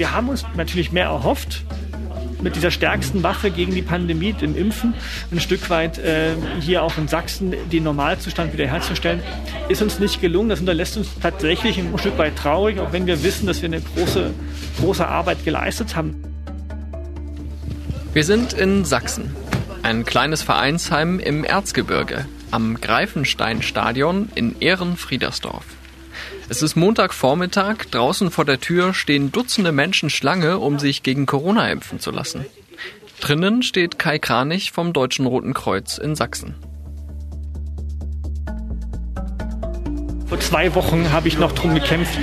Wir haben uns natürlich mehr erhofft, mit dieser stärksten Waffe gegen die Pandemie, dem Impfen, ein Stück weit äh, hier auch in Sachsen den Normalzustand wiederherzustellen, ist uns nicht gelungen. Das hinterlässt uns tatsächlich ein Stück weit traurig, auch wenn wir wissen, dass wir eine große, große Arbeit geleistet haben. Wir sind in Sachsen, ein kleines Vereinsheim im Erzgebirge, am Greifenstein-Stadion in Ehrenfriedersdorf. Es ist Montagvormittag, draußen vor der Tür stehen Dutzende Menschen Schlange, um sich gegen Corona impfen zu lassen. Drinnen steht Kai Kranich vom Deutschen Roten Kreuz in Sachsen. Vor zwei Wochen habe ich noch darum gekämpft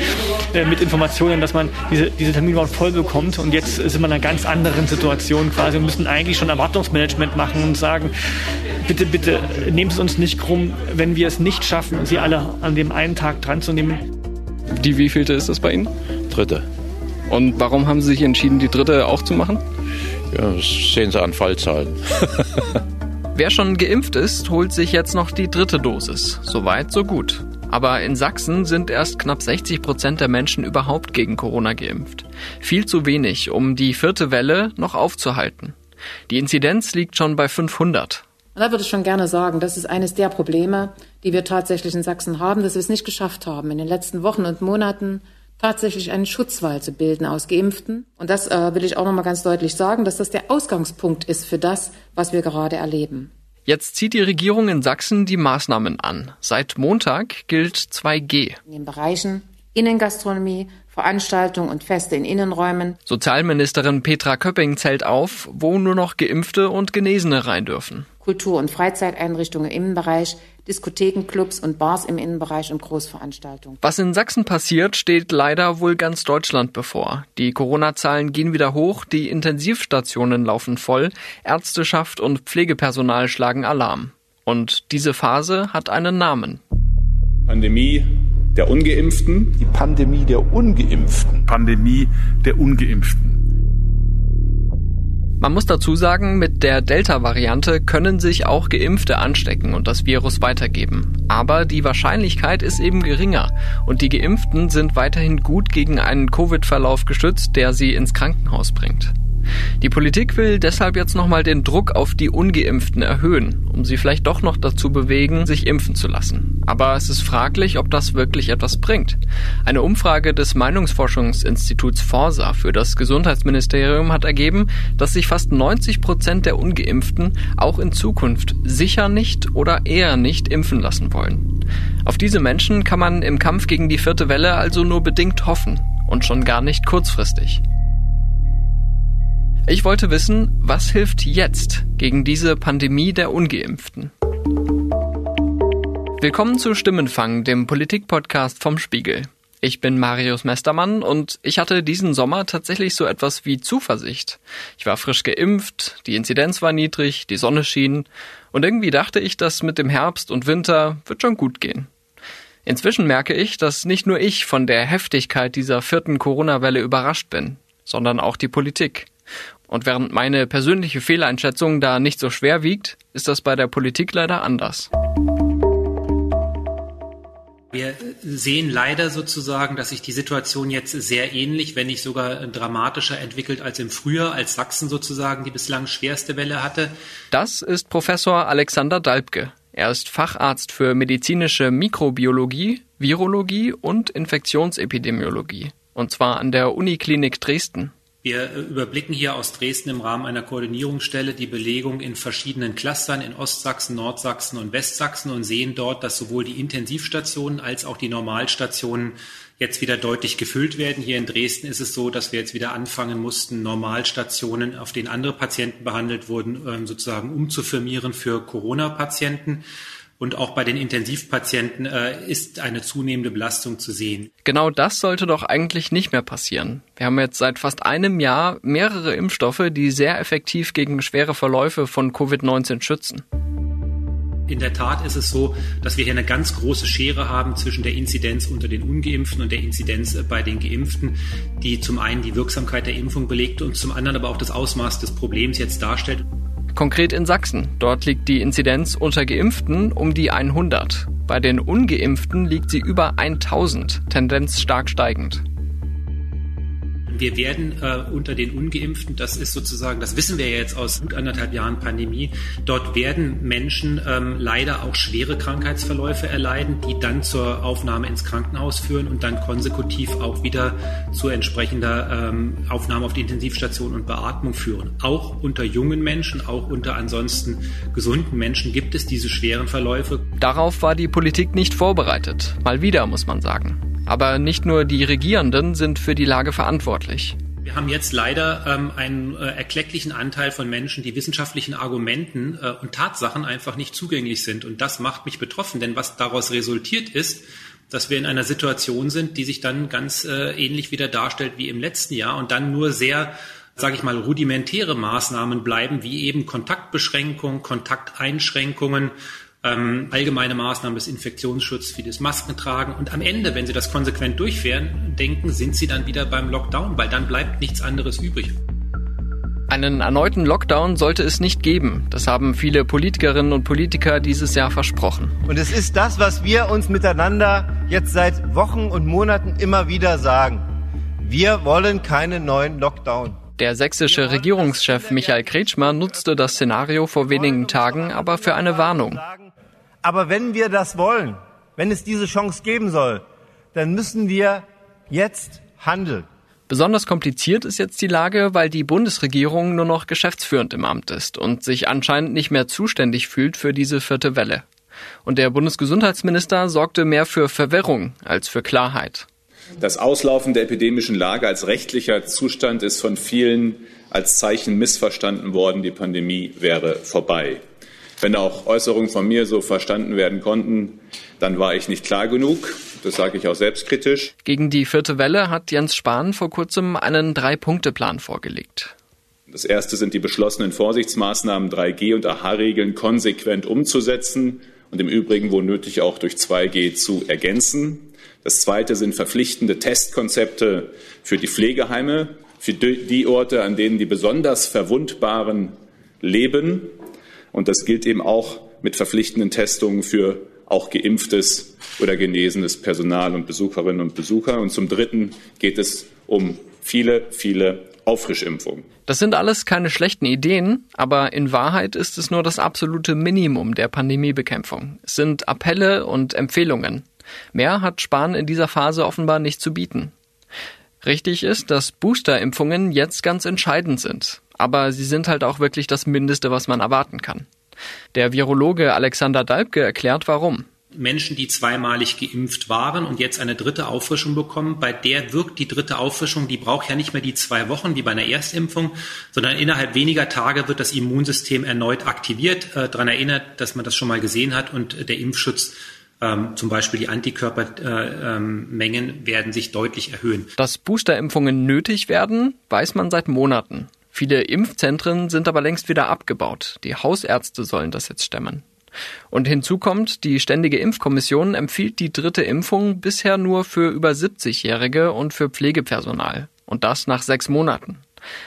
äh, mit Informationen, dass man diese, diese Termine voll bekommt. Und jetzt sind wir in einer ganz anderen Situation quasi und müssen eigentlich schon Erwartungsmanagement machen und sagen, bitte, bitte nehmen Sie uns nicht krumm, wenn wir es nicht schaffen, Sie alle an dem einen Tag dran zu nehmen. Die wievielte ist das bei Ihnen? Dritte. Und warum haben Sie sich entschieden, die dritte auch zu machen? Ja, das sehen Sie an Fallzahlen. Wer schon geimpft ist, holt sich jetzt noch die dritte Dosis. Soweit, so gut. Aber in Sachsen sind erst knapp 60 Prozent der Menschen überhaupt gegen Corona geimpft. Viel zu wenig, um die vierte Welle noch aufzuhalten. Die Inzidenz liegt schon bei 500. Und da würde ich schon gerne sagen, das ist eines der Probleme, die wir tatsächlich in Sachsen haben, dass wir es nicht geschafft haben, in den letzten Wochen und Monaten tatsächlich einen Schutzwall zu bilden aus Geimpften. Und das äh, will ich auch nochmal ganz deutlich sagen, dass das der Ausgangspunkt ist für das, was wir gerade erleben. Jetzt zieht die Regierung in Sachsen die Maßnahmen an. Seit Montag gilt 2G. In den Bereichen Innengastronomie, Veranstaltungen und Feste in Innenräumen. Sozialministerin Petra Köpping zählt auf, wo nur noch Geimpfte und Genesene rein dürfen. Kultur- und Freizeiteinrichtungen im Innenbereich, Diskotheken, Clubs und Bars im Innenbereich und Großveranstaltungen. Was in Sachsen passiert, steht leider wohl ganz Deutschland bevor. Die Corona-Zahlen gehen wieder hoch, die Intensivstationen laufen voll, Ärzteschaft und Pflegepersonal schlagen Alarm. Und diese Phase hat einen Namen. Pandemie der Ungeimpften. Die Pandemie der Ungeimpften. Pandemie der Ungeimpften. Man muss dazu sagen, mit der Delta-Variante können sich auch Geimpfte anstecken und das Virus weitergeben. Aber die Wahrscheinlichkeit ist eben geringer und die Geimpften sind weiterhin gut gegen einen Covid-Verlauf geschützt, der sie ins Krankenhaus bringt. Die Politik will deshalb jetzt nochmal den Druck auf die Ungeimpften erhöhen, um sie vielleicht doch noch dazu bewegen, sich impfen zu lassen. Aber es ist fraglich, ob das wirklich etwas bringt. Eine Umfrage des Meinungsforschungsinstituts Forsa für das Gesundheitsministerium hat ergeben, dass sich fast 90 Prozent der Ungeimpften auch in Zukunft sicher nicht oder eher nicht impfen lassen wollen. Auf diese Menschen kann man im Kampf gegen die vierte Welle also nur bedingt hoffen und schon gar nicht kurzfristig. Ich wollte wissen, was hilft jetzt gegen diese Pandemie der ungeimpften? Willkommen zu Stimmenfang, dem Politikpodcast vom Spiegel. Ich bin Marius Mestermann und ich hatte diesen Sommer tatsächlich so etwas wie Zuversicht. Ich war frisch geimpft, die Inzidenz war niedrig, die Sonne schien und irgendwie dachte ich, dass mit dem Herbst und Winter wird schon gut gehen. Inzwischen merke ich, dass nicht nur ich von der Heftigkeit dieser vierten Corona-Welle überrascht bin, sondern auch die Politik. Und während meine persönliche Fehleinschätzung da nicht so schwer wiegt, ist das bei der Politik leider anders. Wir sehen leider sozusagen, dass sich die Situation jetzt sehr ähnlich, wenn nicht sogar dramatischer entwickelt als im Frühjahr, als Sachsen sozusagen die bislang schwerste Welle hatte. Das ist Professor Alexander Dalbke. Er ist Facharzt für medizinische Mikrobiologie, Virologie und Infektionsepidemiologie. Und zwar an der Uniklinik Dresden. Wir überblicken hier aus Dresden im Rahmen einer Koordinierungsstelle die Belegung in verschiedenen Clustern in Ostsachsen, Nordsachsen und Westsachsen und sehen dort, dass sowohl die Intensivstationen als auch die Normalstationen jetzt wieder deutlich gefüllt werden. Hier in Dresden ist es so, dass wir jetzt wieder anfangen mussten, Normalstationen, auf denen andere Patienten behandelt wurden, ähm, sozusagen umzufirmieren für Corona-Patienten. Und auch bei den Intensivpatienten äh, ist eine zunehmende Belastung zu sehen. Genau das sollte doch eigentlich nicht mehr passieren. Wir haben jetzt seit fast einem Jahr mehrere Impfstoffe, die sehr effektiv gegen schwere Verläufe von Covid-19 schützen. In der Tat ist es so, dass wir hier eine ganz große Schere haben zwischen der Inzidenz unter den Ungeimpften und der Inzidenz äh, bei den Geimpften, die zum einen die Wirksamkeit der Impfung belegt und zum anderen aber auch das Ausmaß des Problems jetzt darstellt. Konkret in Sachsen. Dort liegt die Inzidenz unter Geimpften um die 100. Bei den Ungeimpften liegt sie über 1000, Tendenz stark steigend. Wir werden äh, unter den Ungeimpften, das ist sozusagen, das wissen wir ja jetzt aus gut anderthalb Jahren Pandemie, dort werden Menschen ähm, leider auch schwere Krankheitsverläufe erleiden, die dann zur Aufnahme ins Krankenhaus führen und dann konsekutiv auch wieder zu entsprechender ähm, Aufnahme auf die Intensivstation und Beatmung führen. Auch unter jungen Menschen, auch unter ansonsten gesunden Menschen gibt es diese schweren Verläufe. Darauf war die Politik nicht vorbereitet. Mal wieder, muss man sagen. Aber nicht nur die Regierenden sind für die Lage verantwortlich. Wir haben jetzt leider ähm, einen äh, erklecklichen Anteil von Menschen, die wissenschaftlichen Argumenten äh, und Tatsachen einfach nicht zugänglich sind. Und das macht mich betroffen, denn was daraus resultiert ist, dass wir in einer Situation sind, die sich dann ganz äh, ähnlich wieder darstellt wie im letzten Jahr und dann nur sehr sage ich mal, rudimentäre Maßnahmen bleiben, wie eben Kontaktbeschränkungen, Kontakteinschränkungen, ähm, allgemeine Maßnahmen des Infektionsschutzes wie das Maskentragen. Und am Ende, wenn Sie das konsequent durchführen, denken, sind Sie dann wieder beim Lockdown, weil dann bleibt nichts anderes übrig. Einen erneuten Lockdown sollte es nicht geben. Das haben viele Politikerinnen und Politiker dieses Jahr versprochen. Und es ist das, was wir uns miteinander jetzt seit Wochen und Monaten immer wieder sagen. Wir wollen keinen neuen Lockdown. Der sächsische Regierungschef Michael Kretschmer nutzte das Szenario vor wenigen Tagen aber für eine Warnung. Aber wenn wir das wollen, wenn es diese Chance geben soll, dann müssen wir jetzt handeln. Besonders kompliziert ist jetzt die Lage, weil die Bundesregierung nur noch geschäftsführend im Amt ist und sich anscheinend nicht mehr zuständig fühlt für diese vierte Welle. Und der Bundesgesundheitsminister sorgte mehr für Verwirrung als für Klarheit. Das Auslaufen der epidemischen Lage als rechtlicher Zustand ist von vielen als Zeichen missverstanden worden, die Pandemie wäre vorbei. Wenn auch Äußerungen von mir so verstanden werden konnten, dann war ich nicht klar genug. Das sage ich auch selbstkritisch. Gegen die vierte Welle hat Jens Spahn vor kurzem einen Drei-Punkte-Plan vorgelegt. Das erste sind die beschlossenen Vorsichtsmaßnahmen 3G und AHA-Regeln konsequent umzusetzen und im Übrigen wo nötig auch durch 2G zu ergänzen. Das zweite sind verpflichtende Testkonzepte für die Pflegeheime, für die Orte, an denen die besonders Verwundbaren leben. Und das gilt eben auch mit verpflichtenden Testungen für auch geimpftes oder genesenes Personal und Besucherinnen und Besucher. Und zum Dritten geht es um viele, viele Auffrischimpfungen. Das sind alles keine schlechten Ideen, aber in Wahrheit ist es nur das absolute Minimum der Pandemiebekämpfung. Es sind Appelle und Empfehlungen. Mehr hat Spahn in dieser Phase offenbar nicht zu bieten. Richtig ist, dass Boosterimpfungen jetzt ganz entscheidend sind. Aber sie sind halt auch wirklich das Mindeste, was man erwarten kann. Der Virologe Alexander Dalbke erklärt warum. Menschen, die zweimalig geimpft waren und jetzt eine dritte Auffrischung bekommen, bei der wirkt die dritte Auffrischung, die braucht ja nicht mehr die zwei Wochen wie bei einer Erstimpfung, sondern innerhalb weniger Tage wird das Immunsystem erneut aktiviert, äh, daran erinnert, dass man das schon mal gesehen hat und der Impfschutz ähm, zum Beispiel die Antikörpermengen äh, ähm, werden sich deutlich erhöhen. Dass Boosterimpfungen nötig werden, weiß man seit Monaten. Viele Impfzentren sind aber längst wieder abgebaut. Die Hausärzte sollen das jetzt stemmen. Und hinzu kommt, die Ständige Impfkommission empfiehlt die dritte Impfung bisher nur für über 70-Jährige und für Pflegepersonal. Und das nach sechs Monaten.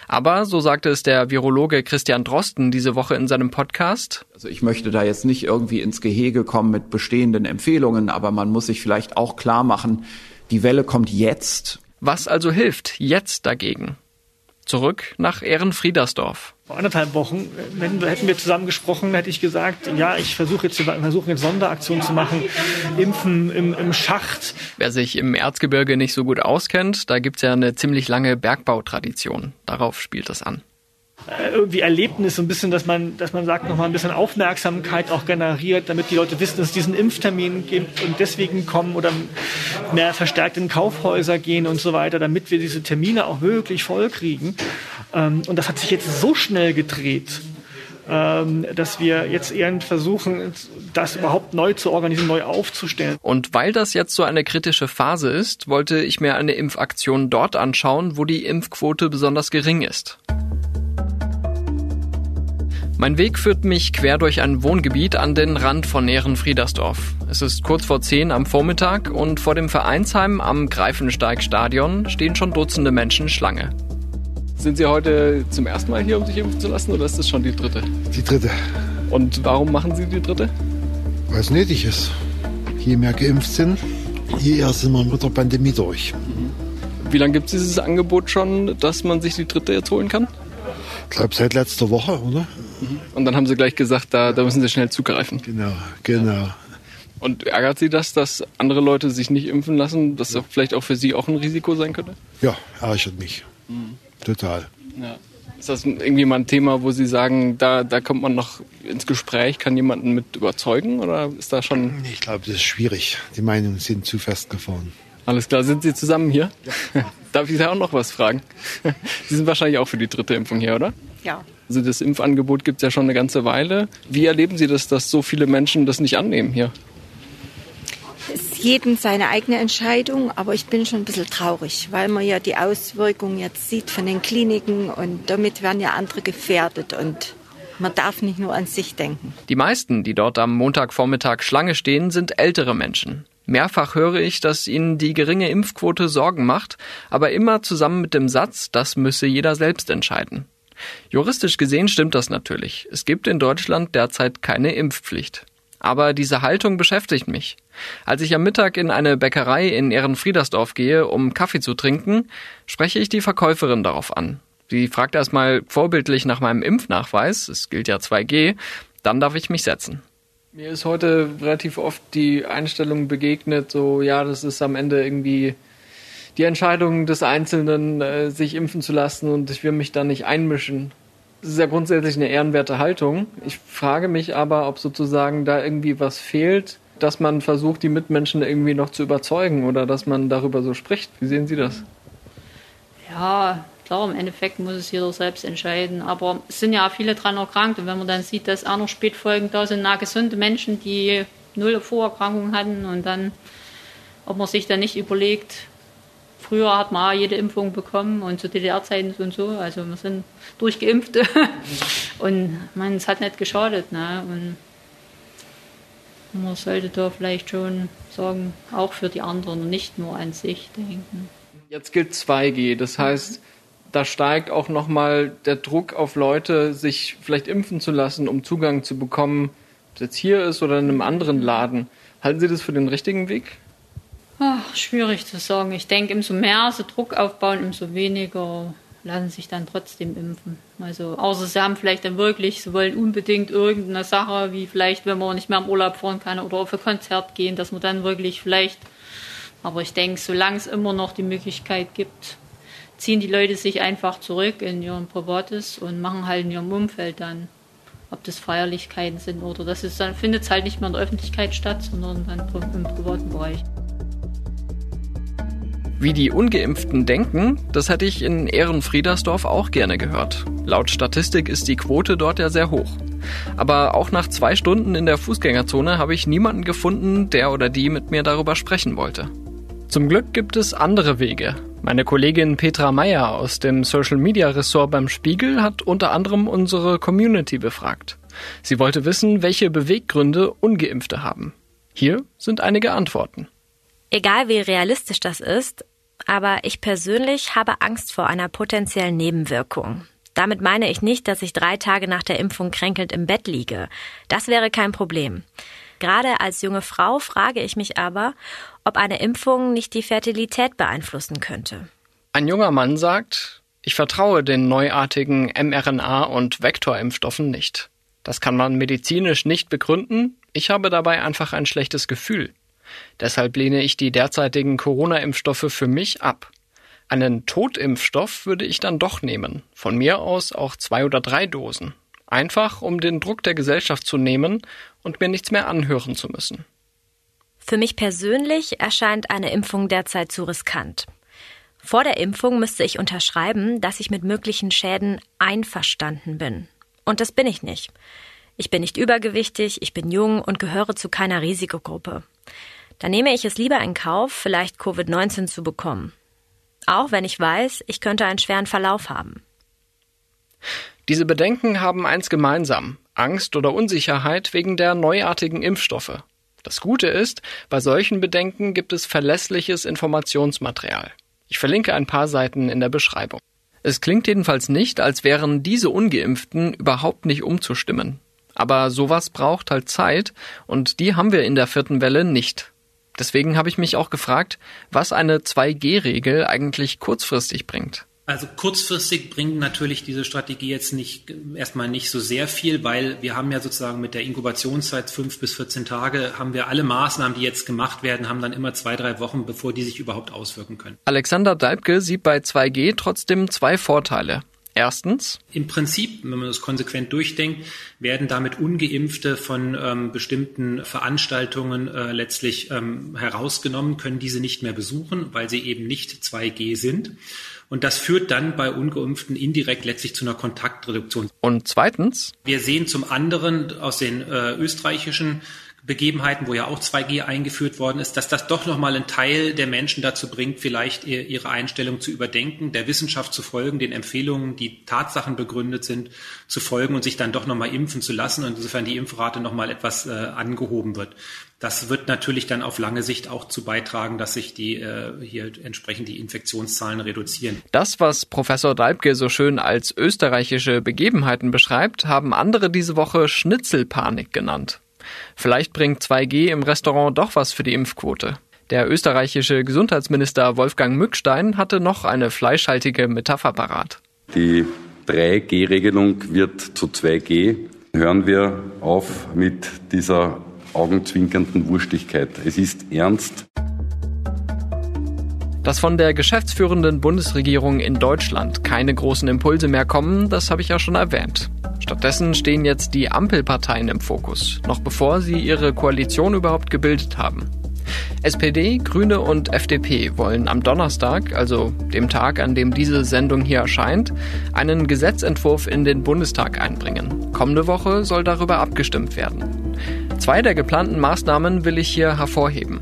Aber, so sagte es der Virologe Christian Drosten diese Woche in seinem Podcast. Also ich möchte da jetzt nicht irgendwie ins Gehege kommen mit bestehenden Empfehlungen, aber man muss sich vielleicht auch klar machen, die Welle kommt jetzt. Was also hilft jetzt dagegen? Zurück nach Ehrenfriedersdorf. Vor anderthalb Wochen wenn, hätten wir zusammen gesprochen, hätte ich gesagt, ja, ich versuche jetzt, versuche jetzt Sonderaktionen zu machen, Impfen im, im Schacht. Wer sich im Erzgebirge nicht so gut auskennt, da gibt's ja eine ziemlich lange Bergbautradition. Darauf spielt das an äh, irgendwie Erlebnis, so ein bisschen, dass man, dass man sagt, nochmal ein bisschen Aufmerksamkeit auch generiert, damit die Leute wissen, dass es diesen Impftermin gibt und deswegen kommen oder mehr verstärkt in Kaufhäuser gehen und so weiter, damit wir diese Termine auch wirklich voll kriegen. Ähm, und das hat sich jetzt so schnell gedreht, ähm, dass wir jetzt eher versuchen, das überhaupt neu zu organisieren, neu aufzustellen. Und weil das jetzt so eine kritische Phase ist, wollte ich mir eine Impfaktion dort anschauen, wo die Impfquote besonders gering ist. Mein Weg führt mich quer durch ein Wohngebiet an den Rand von Ehrenfriedersdorf. Es ist kurz vor zehn am Vormittag und vor dem Vereinsheim am Greifensteig-Stadion stehen schon Dutzende Menschen Schlange. Sind Sie heute zum ersten Mal hier, um sich impfen zu lassen, oder ist das schon die dritte? Die dritte. Und warum machen Sie die dritte? Weil es nötig ist. Je mehr geimpft sind, je eher sind wir mit der Pandemie durch. Wie lange gibt es dieses Angebot schon, dass man sich die dritte jetzt holen kann? Ich glaube seit letzter Woche, oder? Mhm. Und dann haben Sie gleich gesagt, da, da müssen Sie schnell zugreifen. Genau, genau. Und ärgert Sie das, dass andere Leute sich nicht impfen lassen, dass das vielleicht auch für Sie auch ein Risiko sein könnte? Ja, ärgert mich. Mhm. Total. Ja. Ist das irgendwie mal ein Thema, wo Sie sagen, da, da kommt man noch ins Gespräch, kann jemanden mit überzeugen oder ist da schon... Ich glaube, das ist schwierig. Die Meinungen sind zu festgefahren. Alles klar, sind Sie zusammen hier? Ja. Darf ich da auch noch was fragen? Sie sind wahrscheinlich auch für die dritte Impfung hier, oder? Ja. Also das Impfangebot gibt es ja schon eine ganze Weile. Wie erleben Sie das, dass so viele Menschen das nicht annehmen hier? Es ist jedem seine eigene Entscheidung, aber ich bin schon ein bisschen traurig, weil man ja die Auswirkungen jetzt sieht von den Kliniken und damit werden ja andere gefährdet und man darf nicht nur an sich denken. Die meisten, die dort am Montagvormittag Schlange stehen, sind ältere Menschen. Mehrfach höre ich, dass ihnen die geringe Impfquote Sorgen macht, aber immer zusammen mit dem Satz, das müsse jeder selbst entscheiden. Juristisch gesehen stimmt das natürlich. Es gibt in Deutschland derzeit keine Impfpflicht. Aber diese Haltung beschäftigt mich. Als ich am Mittag in eine Bäckerei in Ehrenfriedersdorf gehe, um Kaffee zu trinken, spreche ich die Verkäuferin darauf an. Sie fragt erstmal vorbildlich nach meinem Impfnachweis, es gilt ja 2G, dann darf ich mich setzen. Mir ist heute relativ oft die Einstellung begegnet, so ja, das ist am Ende irgendwie die Entscheidung des Einzelnen, äh, sich impfen zu lassen und ich will mich da nicht einmischen. Das ist ja grundsätzlich eine ehrenwerte Haltung. Ich frage mich aber, ob sozusagen da irgendwie was fehlt, dass man versucht, die Mitmenschen irgendwie noch zu überzeugen oder dass man darüber so spricht. Wie sehen Sie das? Ja, klar, im Endeffekt muss es jeder selbst entscheiden. Aber es sind ja viele dran erkrankt. Und wenn man dann sieht, dass auch noch Spätfolgen da sind, na, gesunde Menschen, die null Vorerkrankungen hatten und dann, ob man sich dann nicht überlegt, Früher hat man jede Impfung bekommen und zu DDR-Zeiten und so. Also wir sind durchgeimpft und man, es hat nicht geschadet. Ne? Und man sollte da vielleicht schon sagen, auch für die anderen und nicht nur an sich denken. Jetzt gilt 2G, das heißt, da steigt auch nochmal der Druck auf Leute, sich vielleicht impfen zu lassen, um Zugang zu bekommen, ob es jetzt hier ist oder in einem anderen Laden. Halten Sie das für den richtigen Weg? Ach, schwierig zu sagen. Ich denke, umso mehr sie Druck aufbauen, umso weniger lassen sich dann trotzdem impfen. Also, außer sie haben vielleicht dann wirklich, sie wollen unbedingt irgendeine Sache, wie vielleicht, wenn man nicht mehr im Urlaub fahren kann oder auf ein Konzert gehen, dass man dann wirklich vielleicht, aber ich denke, solange es immer noch die Möglichkeit gibt, ziehen die Leute sich einfach zurück in ihren Privates und machen halt in ihrem Umfeld dann. Ob das Feierlichkeiten sind oder das ist dann findet es halt nicht mehr in der Öffentlichkeit statt, sondern dann im privaten Bereich. Wie die Ungeimpften denken, das hätte ich in Ehrenfriedersdorf auch gerne gehört. Laut Statistik ist die Quote dort ja sehr hoch. Aber auch nach zwei Stunden in der Fußgängerzone habe ich niemanden gefunden, der oder die mit mir darüber sprechen wollte. Zum Glück gibt es andere Wege. Meine Kollegin Petra Meyer aus dem Social Media Ressort beim Spiegel hat unter anderem unsere Community befragt. Sie wollte wissen, welche Beweggründe Ungeimpfte haben. Hier sind einige Antworten. Egal wie realistisch das ist, aber ich persönlich habe Angst vor einer potenziellen Nebenwirkung. Damit meine ich nicht, dass ich drei Tage nach der Impfung kränkelnd im Bett liege. Das wäre kein Problem. Gerade als junge Frau frage ich mich aber, ob eine Impfung nicht die Fertilität beeinflussen könnte. Ein junger Mann sagt, ich vertraue den neuartigen mRNA- und Vektorimpfstoffen nicht. Das kann man medizinisch nicht begründen. Ich habe dabei einfach ein schlechtes Gefühl. Deshalb lehne ich die derzeitigen Corona-Impfstoffe für mich ab. Einen Totimpfstoff würde ich dann doch nehmen. Von mir aus auch zwei oder drei Dosen. Einfach, um den Druck der Gesellschaft zu nehmen und mir nichts mehr anhören zu müssen. Für mich persönlich erscheint eine Impfung derzeit zu riskant. Vor der Impfung müsste ich unterschreiben, dass ich mit möglichen Schäden einverstanden bin. Und das bin ich nicht. Ich bin nicht übergewichtig, ich bin jung und gehöre zu keiner Risikogruppe. Dann nehme ich es lieber in Kauf, vielleicht Covid-19 zu bekommen. Auch wenn ich weiß, ich könnte einen schweren Verlauf haben. Diese Bedenken haben eins gemeinsam. Angst oder Unsicherheit wegen der neuartigen Impfstoffe. Das Gute ist, bei solchen Bedenken gibt es verlässliches Informationsmaterial. Ich verlinke ein paar Seiten in der Beschreibung. Es klingt jedenfalls nicht, als wären diese ungeimpften überhaupt nicht umzustimmen. Aber sowas braucht halt Zeit und die haben wir in der vierten Welle nicht. Deswegen habe ich mich auch gefragt, was eine 2G-Regel eigentlich kurzfristig bringt. Also kurzfristig bringt natürlich diese Strategie jetzt nicht erstmal nicht so sehr viel, weil wir haben ja sozusagen mit der Inkubationszeit fünf bis 14 Tage haben wir alle Maßnahmen, die jetzt gemacht werden, haben dann immer zwei, drei Wochen, bevor die sich überhaupt auswirken können. Alexander Dalbke sieht bei 2G trotzdem zwei Vorteile. Erstens. Im Prinzip, wenn man das konsequent durchdenkt, werden damit Ungeimpfte von ähm, bestimmten Veranstaltungen äh, letztlich ähm, herausgenommen, können diese nicht mehr besuchen, weil sie eben nicht 2G sind. Und das führt dann bei Ungeimpften indirekt letztlich zu einer Kontaktreduktion. Und zweitens? Wir sehen zum anderen aus den äh, österreichischen Begebenheiten, wo ja auch 2G eingeführt worden ist, dass das doch nochmal einen Teil der Menschen dazu bringt, vielleicht ihre Einstellung zu überdenken, der Wissenschaft zu folgen, den Empfehlungen, die Tatsachen begründet sind, zu folgen und sich dann doch nochmal impfen zu lassen und insofern die Impfrate nochmal etwas äh, angehoben wird. Das wird natürlich dann auf lange Sicht auch zu beitragen, dass sich die äh, hier entsprechend die Infektionszahlen reduzieren. Das, was Professor Dalbke so schön als österreichische Begebenheiten beschreibt, haben andere diese Woche Schnitzelpanik genannt. Vielleicht bringt 2G im Restaurant doch was für die Impfquote. Der österreichische Gesundheitsminister Wolfgang Mückstein hatte noch eine fleischhaltige Metapher parat. Die 3G-Regelung wird zu 2G. Hören wir auf mit dieser augenzwinkernden Wurstigkeit. Es ist ernst. Dass von der geschäftsführenden Bundesregierung in Deutschland keine großen Impulse mehr kommen, das habe ich ja schon erwähnt. Stattdessen stehen jetzt die Ampelparteien im Fokus, noch bevor sie ihre Koalition überhaupt gebildet haben. SPD, Grüne und FDP wollen am Donnerstag, also dem Tag, an dem diese Sendung hier erscheint, einen Gesetzentwurf in den Bundestag einbringen. Kommende Woche soll darüber abgestimmt werden. Zwei der geplanten Maßnahmen will ich hier hervorheben.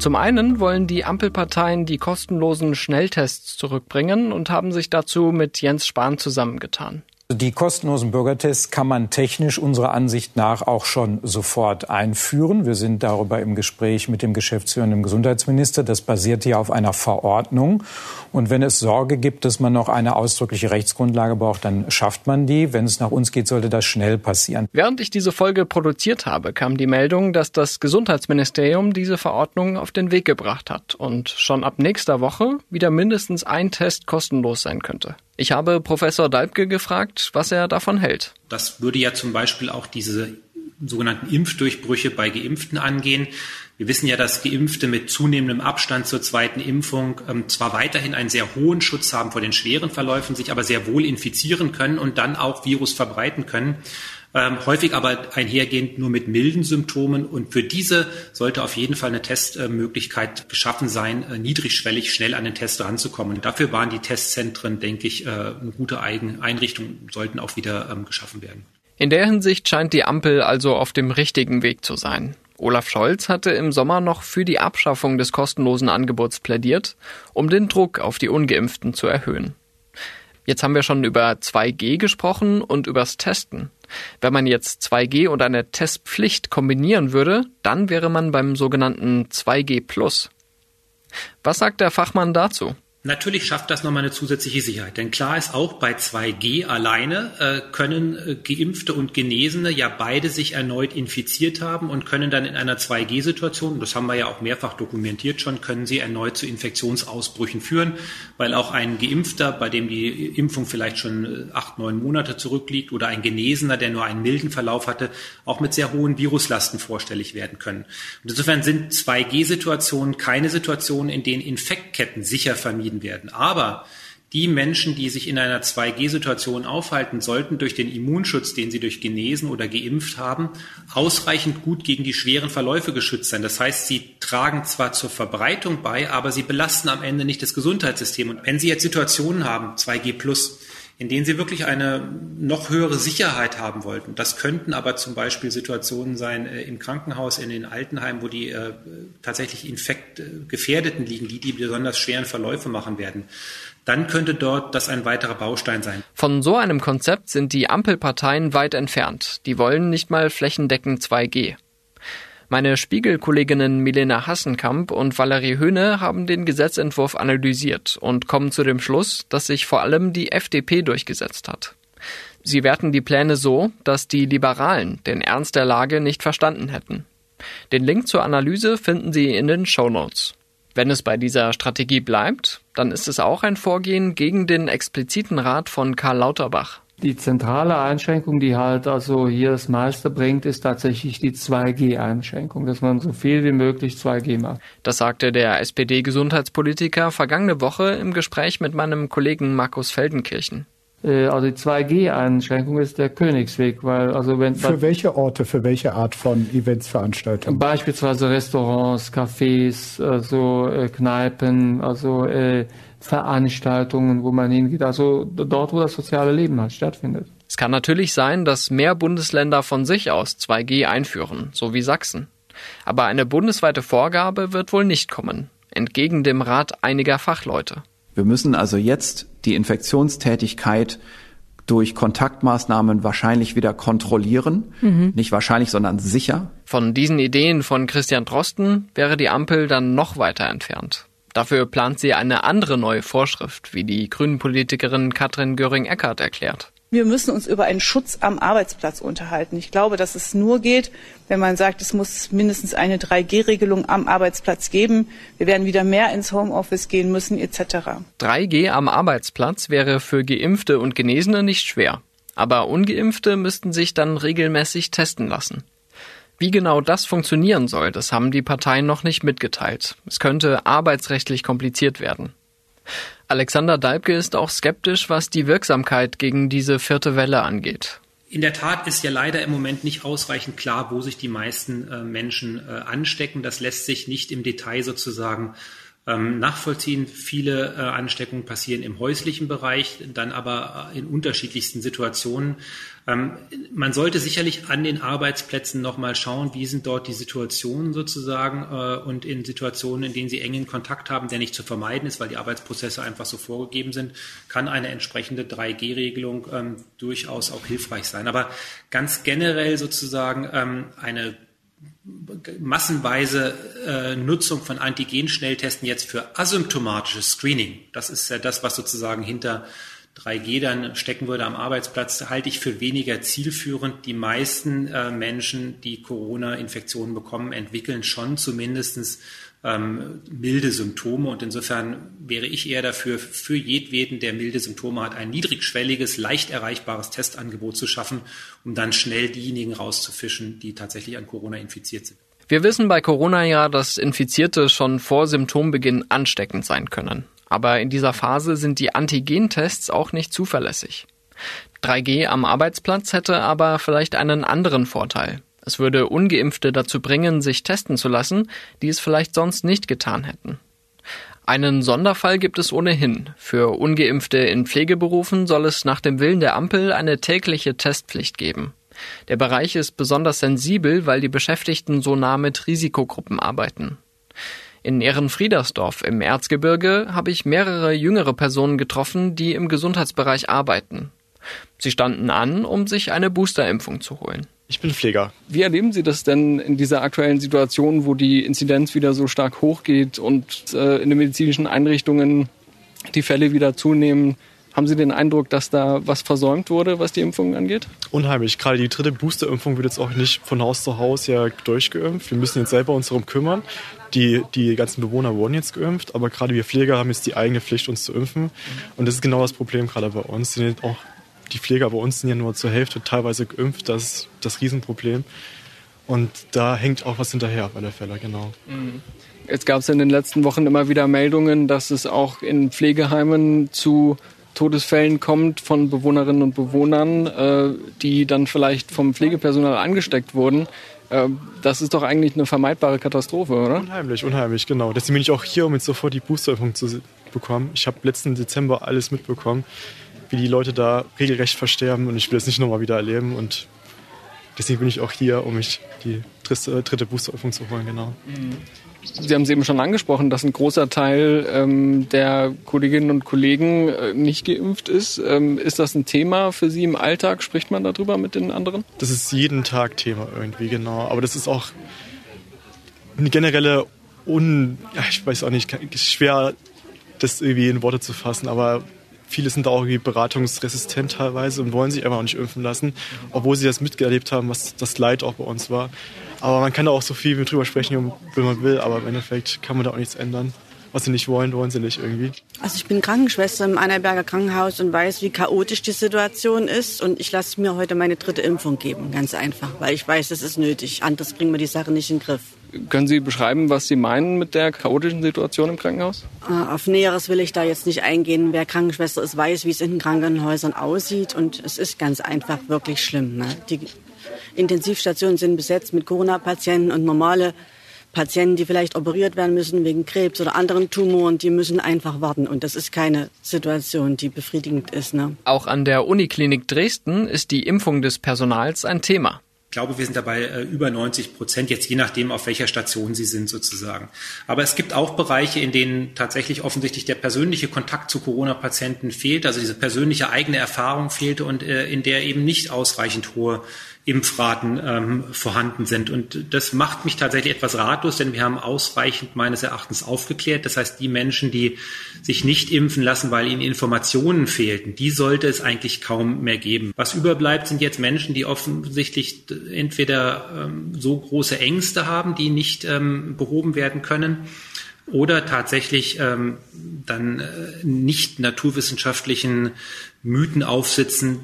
Zum einen wollen die Ampelparteien die kostenlosen Schnelltests zurückbringen und haben sich dazu mit Jens Spahn zusammengetan. Die kostenlosen Bürgertests kann man technisch unserer Ansicht nach auch schon sofort einführen. Wir sind darüber im Gespräch mit dem geschäftsführenden Gesundheitsminister. Das basiert hier auf einer Verordnung. Und wenn es Sorge gibt, dass man noch eine ausdrückliche Rechtsgrundlage braucht, dann schafft man die. Wenn es nach uns geht, sollte das schnell passieren. Während ich diese Folge produziert habe, kam die Meldung, dass das Gesundheitsministerium diese Verordnung auf den Weg gebracht hat und schon ab nächster Woche wieder mindestens ein Test kostenlos sein könnte. Ich habe Professor Dalbke gefragt, was er davon hält. Das würde ja zum Beispiel auch diese sogenannten Impfdurchbrüche bei Geimpften angehen. Wir wissen ja, dass Geimpfte mit zunehmendem Abstand zur zweiten Impfung ähm, zwar weiterhin einen sehr hohen Schutz haben vor den schweren Verläufen, sich aber sehr wohl infizieren können und dann auch Virus verbreiten können ähm, häufig aber einhergehend nur mit milden Symptomen. Und für diese sollte auf jeden Fall eine Testmöglichkeit geschaffen sein, äh, niedrigschwellig schnell an den Test ranzukommen. Und dafür waren die Testzentren, denke ich, äh, eine gute Einrichtung, sollten auch wieder ähm, geschaffen werden. In der Hinsicht scheint die Ampel also auf dem richtigen Weg zu sein. Olaf Scholz hatte im Sommer noch für die Abschaffung des kostenlosen Angebots plädiert, um den Druck auf die ungeimpften zu erhöhen. Jetzt haben wir schon über 2G gesprochen und übers Testen. Wenn man jetzt 2G und eine Testpflicht kombinieren würde, dann wäre man beim sogenannten 2G Plus. Was sagt der Fachmann dazu? Natürlich schafft das nochmal eine zusätzliche Sicherheit. Denn klar ist auch, bei 2G alleine äh, können äh, Geimpfte und Genesene ja beide sich erneut infiziert haben und können dann in einer 2G-Situation, das haben wir ja auch mehrfach dokumentiert schon, können sie erneut zu Infektionsausbrüchen führen, weil auch ein Geimpfter, bei dem die Impfung vielleicht schon äh, acht, neun Monate zurückliegt oder ein Genesener, der nur einen milden Verlauf hatte, auch mit sehr hohen Viruslasten vorstellig werden können. Und insofern sind 2G-Situationen keine Situationen, in denen Infektketten sicher vermieden vermieden werden. Aber die Menschen, die sich in einer 2G-Situation aufhalten, sollten durch den Immunschutz, den sie durch Genesen oder geimpft haben, ausreichend gut gegen die schweren Verläufe geschützt sein. Das heißt, sie tragen zwar zur Verbreitung bei, aber sie belasten am Ende nicht das Gesundheitssystem. Und wenn Sie jetzt Situationen haben, 2G plus, in denen sie wirklich eine noch höhere Sicherheit haben wollten. Das könnten aber zum Beispiel Situationen sein äh, im Krankenhaus, in den Altenheimen, wo die äh, tatsächlich Infektgefährdeten liegen, die die besonders schweren Verläufe machen werden. Dann könnte dort das ein weiterer Baustein sein. Von so einem Konzept sind die Ampelparteien weit entfernt. Die wollen nicht mal flächendeckend 2G. Meine Spiegelkolleginnen Milena Hassenkamp und Valerie Höhne haben den Gesetzentwurf analysiert und kommen zu dem Schluss, dass sich vor allem die FDP durchgesetzt hat. Sie werten die Pläne so, dass die Liberalen den Ernst der Lage nicht verstanden hätten. Den Link zur Analyse finden Sie in den Show Notes. Wenn es bei dieser Strategie bleibt, dann ist es auch ein Vorgehen gegen den expliziten Rat von Karl Lauterbach. Die zentrale Einschränkung, die halt also hier das meiste bringt, ist tatsächlich die 2G-Einschränkung, dass man so viel wie möglich 2G macht. Das sagte der SPD-Gesundheitspolitiker vergangene Woche im Gespräch mit meinem Kollegen Markus Feldenkirchen. Äh, also die 2G-Einschränkung ist der Königsweg, weil also wenn für welche Orte, für welche Art von Eventsveranstaltungen? Beispielsweise Restaurants, Cafés, also äh, Kneipen, also äh, Veranstaltungen, wo man hingeht, also dort, wo das soziale Leben halt stattfindet. Es kann natürlich sein, dass mehr Bundesländer von sich aus 2G einführen, so wie Sachsen. Aber eine bundesweite Vorgabe wird wohl nicht kommen, entgegen dem Rat einiger Fachleute. Wir müssen also jetzt die Infektionstätigkeit durch Kontaktmaßnahmen wahrscheinlich wieder kontrollieren. Mhm. Nicht wahrscheinlich, sondern sicher. Von diesen Ideen von Christian Drosten wäre die Ampel dann noch weiter entfernt. Dafür plant sie eine andere neue Vorschrift, wie die Grünen-Politikerin Katrin Göring-Eckardt erklärt. Wir müssen uns über einen Schutz am Arbeitsplatz unterhalten. Ich glaube, dass es nur geht, wenn man sagt, es muss mindestens eine 3G-Regelung am Arbeitsplatz geben. Wir werden wieder mehr ins Homeoffice gehen müssen etc. 3G am Arbeitsplatz wäre für Geimpfte und Genesene nicht schwer. Aber ungeimpfte müssten sich dann regelmäßig testen lassen. Wie genau das funktionieren soll, das haben die Parteien noch nicht mitgeteilt. Es könnte arbeitsrechtlich kompliziert werden. Alexander Dalbke ist auch skeptisch, was die Wirksamkeit gegen diese vierte Welle angeht. In der Tat ist ja leider im Moment nicht ausreichend klar, wo sich die meisten äh, Menschen äh, anstecken. Das lässt sich nicht im Detail sozusagen ähm, nachvollziehen. Viele äh, Ansteckungen passieren im häuslichen Bereich, dann aber äh, in unterschiedlichsten Situationen. Ähm, man sollte sicherlich an den Arbeitsplätzen nochmal schauen, wie sind dort die Situationen sozusagen äh, und in Situationen, in denen sie engen Kontakt haben, der nicht zu vermeiden ist, weil die Arbeitsprozesse einfach so vorgegeben sind, kann eine entsprechende 3G-Regelung ähm, durchaus auch hilfreich sein. Aber ganz generell sozusagen ähm, eine massenweise äh, Nutzung von Antigen-Schnelltesten jetzt für asymptomatisches Screening, das ist ja das, was sozusagen hinter 3G dann stecken würde am Arbeitsplatz, halte ich für weniger zielführend. Die meisten äh, Menschen, die Corona-Infektionen bekommen, entwickeln schon zumindestens ähm, milde Symptome. Und insofern wäre ich eher dafür, für jedweden, der milde Symptome hat, ein niedrigschwelliges, leicht erreichbares Testangebot zu schaffen, um dann schnell diejenigen rauszufischen, die tatsächlich an Corona infiziert sind. Wir wissen bei Corona ja, dass Infizierte schon vor Symptombeginn ansteckend sein können. Aber in dieser Phase sind die Antigentests auch nicht zuverlässig. 3G am Arbeitsplatz hätte aber vielleicht einen anderen Vorteil. Es würde ungeimpfte dazu bringen, sich testen zu lassen, die es vielleicht sonst nicht getan hätten. Einen Sonderfall gibt es ohnehin. Für ungeimpfte in Pflegeberufen soll es nach dem Willen der Ampel eine tägliche Testpflicht geben. Der Bereich ist besonders sensibel, weil die Beschäftigten so nah mit Risikogruppen arbeiten. In Ehrenfriedersdorf im Erzgebirge habe ich mehrere jüngere Personen getroffen, die im Gesundheitsbereich arbeiten. Sie standen an, um sich eine Boosterimpfung zu holen. Ich bin Pfleger. Wie erleben Sie das denn in dieser aktuellen Situation, wo die Inzidenz wieder so stark hochgeht und äh, in den medizinischen Einrichtungen die Fälle wieder zunehmen? Haben Sie den Eindruck, dass da was versäumt wurde, was die Impfungen angeht? Unheimlich. Gerade die dritte Boosterimpfung wird jetzt auch nicht von Haus zu Haus ja durchgeimpft. Wir müssen jetzt selber uns darum kümmern. Die, die ganzen Bewohner wurden jetzt geimpft, aber gerade wir Pfleger haben jetzt die eigene Pflicht, uns zu impfen. Und das ist genau das Problem gerade bei uns. Sind auch die Pfleger bei uns sind ja nur zur Hälfte teilweise geimpft. Das ist das Riesenproblem. Und da hängt auch was hinterher auf alle Fälle, genau. Mhm. Jetzt gab es in den letzten Wochen immer wieder Meldungen, dass es auch in Pflegeheimen zu Todesfällen kommt von Bewohnerinnen und Bewohnern, äh, die dann vielleicht vom Pflegepersonal angesteckt wurden. Äh, das ist doch eigentlich eine vermeidbare Katastrophe, oder? Unheimlich, unheimlich, genau. Deswegen bin ich auch hier, um jetzt sofort die Boosterimpfung zu bekommen. Ich habe letzten Dezember alles mitbekommen, wie die Leute da regelrecht versterben und ich will das nicht nochmal wieder erleben und deswegen bin ich auch hier, um mich die dritte Boosterimpfung zu holen, genau. Mhm. Sie haben es eben schon angesprochen, dass ein großer Teil ähm, der Kolleginnen und Kollegen äh, nicht geimpft ist. Ähm, ist das ein Thema für Sie im Alltag? Spricht man darüber mit den anderen? Das ist jeden Tag Thema irgendwie, genau. Aber das ist auch eine generelle Un... Ich weiß auch nicht, schwer das irgendwie in Worte zu fassen, aber viele sind da auch irgendwie beratungsresistent teilweise und wollen sich einfach auch nicht impfen lassen, obwohl sie das miterlebt haben, was das Leid auch bei uns war. Aber man kann da auch so viel drüber sprechen, wie man will, aber im Endeffekt kann man da auch nichts ändern. Was sie nicht wollen, wollen sie nicht irgendwie. Also ich bin Krankenschwester im Annaberger Krankenhaus und weiß, wie chaotisch die Situation ist. Und ich lasse mir heute meine dritte Impfung geben, ganz einfach, weil ich weiß, das ist nötig. Anders bringen wir die Sache nicht in den Griff. Können Sie beschreiben, was Sie meinen mit der chaotischen Situation im Krankenhaus? Äh, auf Näheres will ich da jetzt nicht eingehen. Wer Krankenschwester ist, weiß, wie es in den Krankenhäusern aussieht. Und es ist ganz einfach wirklich schlimm. Ne? Die Intensivstationen sind besetzt mit Corona-Patienten und normale Patienten, die vielleicht operiert werden müssen wegen Krebs oder anderen Tumoren, die müssen einfach warten. Und das ist keine Situation, die befriedigend ist. Ne? Auch an der Uniklinik Dresden ist die Impfung des Personals ein Thema. Ich glaube, wir sind dabei äh, über 90 Prozent, jetzt je nachdem, auf welcher Station Sie sind sozusagen. Aber es gibt auch Bereiche, in denen tatsächlich offensichtlich der persönliche Kontakt zu Corona-Patienten fehlt, also diese persönliche eigene Erfahrung fehlte und äh, in der eben nicht ausreichend hohe Impfraten ähm, vorhanden sind. Und das macht mich tatsächlich etwas ratlos, denn wir haben ausreichend meines Erachtens aufgeklärt. Das heißt, die Menschen, die sich nicht impfen lassen, weil ihnen Informationen fehlten, die sollte es eigentlich kaum mehr geben. Was überbleibt, sind jetzt Menschen, die offensichtlich entweder ähm, so große Ängste haben, die nicht ähm, behoben werden können, oder tatsächlich ähm, dann äh, nicht naturwissenschaftlichen Mythen aufsitzen,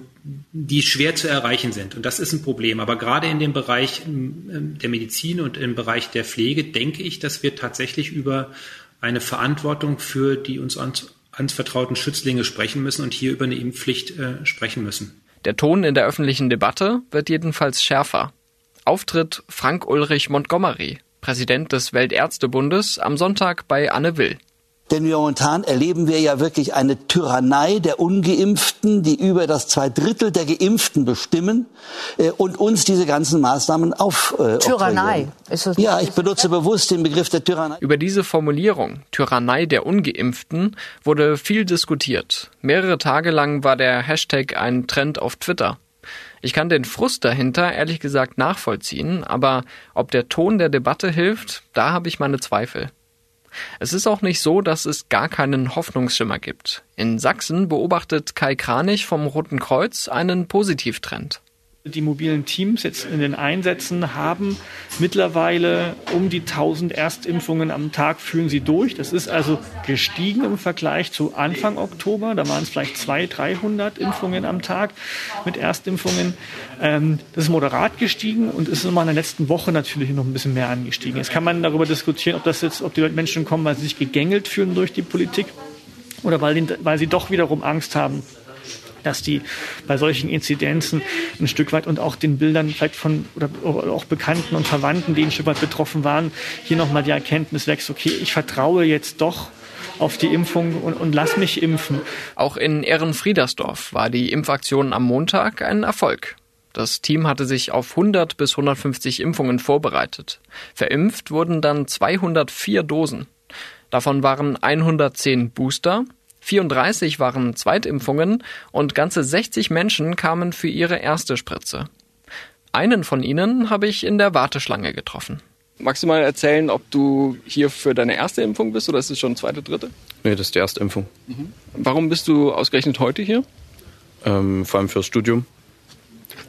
die schwer zu erreichen sind. Und das ist ein Problem. Aber gerade in dem Bereich ähm, der Medizin und im Bereich der Pflege denke ich, dass wir tatsächlich über eine Verantwortung für die uns anvertrauten Schützlinge sprechen müssen und hier über eine Impfpflicht äh, sprechen müssen. Der Ton in der öffentlichen Debatte wird jedenfalls schärfer. Auftritt Frank Ulrich Montgomery, Präsident des Weltärztebundes, am Sonntag bei Anne Will. Denn momentan erleben wir ja wirklich eine Tyrannei der Ungeimpften, die über das zwei Drittel der Geimpften bestimmen äh, und uns diese ganzen Maßnahmen auf. Äh, Tyrannei. Ist das ja, ich benutze bewusst den Begriff der Tyrannei. Über diese Formulierung Tyrannei der Ungeimpften wurde viel diskutiert. Mehrere Tage lang war der Hashtag ein Trend auf Twitter. Ich kann den Frust dahinter ehrlich gesagt nachvollziehen, aber ob der Ton der Debatte hilft, da habe ich meine Zweifel. Es ist auch nicht so, dass es gar keinen Hoffnungsschimmer gibt. In Sachsen beobachtet Kai Kranich vom Roten Kreuz einen Positivtrend. Die mobilen Teams jetzt in den Einsätzen haben mittlerweile um die 1000 Erstimpfungen am Tag führen sie durch. Das ist also gestiegen im Vergleich zu Anfang Oktober. Da waren es vielleicht 200, 300 Impfungen am Tag mit Erstimpfungen. Ähm, das ist moderat gestiegen und ist immer in der letzten Woche natürlich noch ein bisschen mehr angestiegen. Jetzt kann man darüber diskutieren, ob das jetzt, ob die Menschen kommen, weil sie sich gegängelt fühlen durch die Politik oder weil, weil sie doch wiederum Angst haben, dass die bei solchen Inzidenzen ein Stück weit und auch den Bildern vielleicht von oder auch Bekannten und Verwandten, die ein Stück weit betroffen waren, hier nochmal die Erkenntnis wächst, okay, ich vertraue jetzt doch auf die Impfung und, und lass mich impfen. Auch in Ehrenfriedersdorf war die Impfaktion am Montag ein Erfolg. Das Team hatte sich auf 100 bis 150 Impfungen vorbereitet. Verimpft wurden dann 204 Dosen. Davon waren 110 Booster, 34 waren Zweitimpfungen und ganze 60 Menschen kamen für ihre erste Spritze. Einen von ihnen habe ich in der Warteschlange getroffen. Magst du mal erzählen, ob du hier für deine erste Impfung bist oder ist es schon zweite, dritte? Nee, das ist die erste Impfung. Mhm. Warum bist du ausgerechnet heute hier? Ähm, vor allem fürs Studium.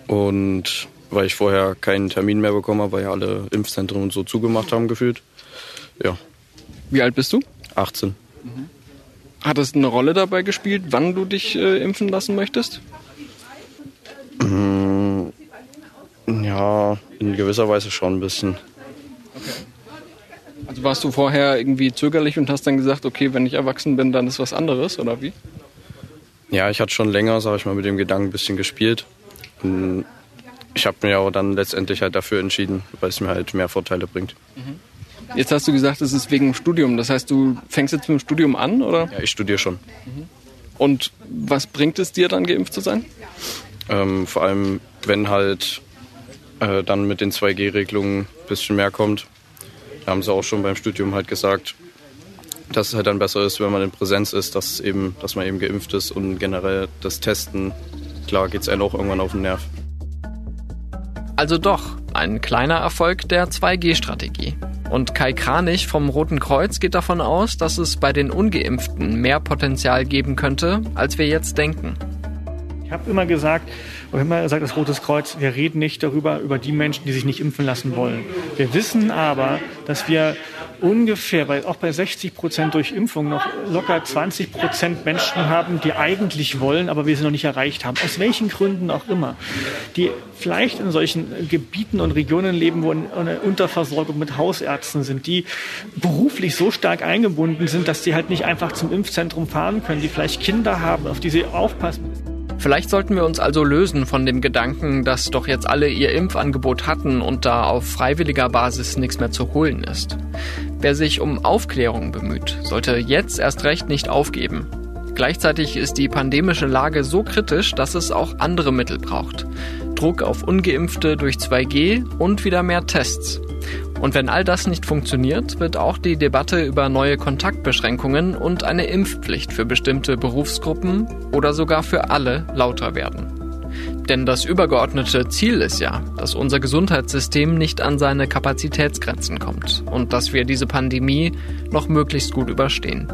Und weil ich vorher keinen Termin mehr bekommen habe, weil ja alle Impfzentren und so zugemacht haben gefühlt. Ja. Wie alt bist du? 18. Mhm. Hat es eine Rolle dabei gespielt, wann du dich äh, impfen lassen möchtest? Mm, ja, in gewisser Weise schon ein bisschen. Okay. Also warst du vorher irgendwie zögerlich und hast dann gesagt, okay, wenn ich erwachsen bin, dann ist was anderes, oder wie? Ja, ich hatte schon länger, sag ich mal, mit dem Gedanken ein bisschen gespielt. Und ich habe mir auch dann letztendlich halt dafür entschieden, weil es mir halt mehr Vorteile bringt. Mhm. Jetzt hast du gesagt, es ist wegen dem Studium. Das heißt, du fängst jetzt mit dem Studium an, oder? Ja, ich studiere schon. Und was bringt es dir dann, geimpft zu sein? Ähm, vor allem, wenn halt äh, dann mit den 2G-Regelungen ein bisschen mehr kommt. Da haben sie auch schon beim Studium halt gesagt, dass es halt dann besser ist, wenn man in Präsenz ist, dass, eben, dass man eben geimpft ist und generell das Testen, klar geht es einem auch irgendwann auf den Nerv. Also doch, ein kleiner Erfolg der 2G-Strategie. Und Kai Kranich vom Roten Kreuz geht davon aus, dass es bei den ungeimpften mehr Potenzial geben könnte, als wir jetzt denken. Ich habe immer gesagt, immer sagt das Rotes Kreuz, wir reden nicht darüber, über die Menschen, die sich nicht impfen lassen wollen. Wir wissen aber, dass wir ungefähr, bei, auch bei 60 Prozent durch Impfung noch locker 20 Prozent Menschen haben, die eigentlich wollen, aber wir sie noch nicht erreicht haben. Aus welchen Gründen auch immer. Die vielleicht in solchen Gebieten und Regionen leben, wo eine Unterversorgung mit Hausärzten sind, die beruflich so stark eingebunden sind, dass sie halt nicht einfach zum Impfzentrum fahren können, die vielleicht Kinder haben, auf die sie aufpassen. Vielleicht sollten wir uns also lösen von dem Gedanken, dass doch jetzt alle ihr Impfangebot hatten und da auf freiwilliger Basis nichts mehr zu holen ist. Wer sich um Aufklärung bemüht, sollte jetzt erst recht nicht aufgeben. Gleichzeitig ist die pandemische Lage so kritisch, dass es auch andere Mittel braucht. Druck auf ungeimpfte durch 2G und wieder mehr Tests. Und wenn all das nicht funktioniert, wird auch die Debatte über neue Kontaktbeschränkungen und eine Impfpflicht für bestimmte Berufsgruppen oder sogar für alle lauter werden. Denn das übergeordnete Ziel ist ja, dass unser Gesundheitssystem nicht an seine Kapazitätsgrenzen kommt und dass wir diese Pandemie noch möglichst gut überstehen.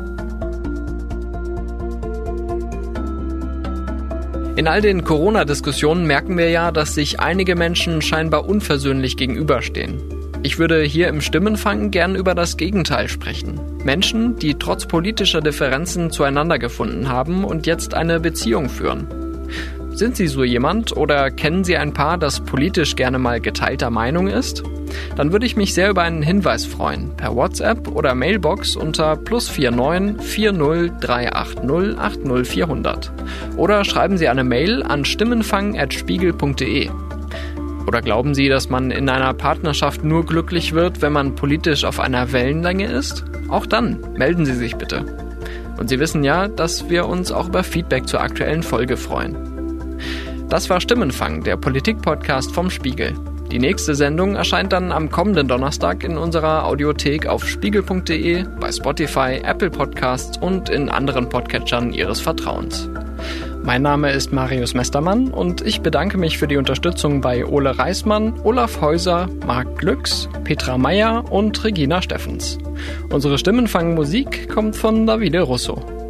In all den Corona-Diskussionen merken wir ja, dass sich einige Menschen scheinbar unversöhnlich gegenüberstehen. Ich würde hier im Stimmenfang gern über das Gegenteil sprechen. Menschen, die trotz politischer Differenzen zueinander gefunden haben und jetzt eine Beziehung führen. Sind Sie so jemand oder kennen Sie ein Paar, das politisch gerne mal geteilter Meinung ist? Dann würde ich mich sehr über einen Hinweis freuen, per WhatsApp oder Mailbox unter plus 49 40 380 80 400. Oder schreiben Sie eine Mail an stimmenfang.spiegel.de. Oder glauben Sie, dass man in einer Partnerschaft nur glücklich wird, wenn man politisch auf einer Wellenlänge ist? Auch dann melden Sie sich bitte. Und Sie wissen ja, dass wir uns auch über Feedback zur aktuellen Folge freuen. Das war Stimmenfang, der Politik-Podcast vom Spiegel. Die nächste Sendung erscheint dann am kommenden Donnerstag in unserer Audiothek auf spiegel.de, bei Spotify, Apple Podcasts und in anderen Podcatchern Ihres Vertrauens. Mein Name ist Marius Mestermann und ich bedanke mich für die Unterstützung bei Ole Reismann, Olaf Häuser, Marc Glücks, Petra Meyer und Regina Steffens. Unsere Stimmenfangmusik kommt von Davide Russo.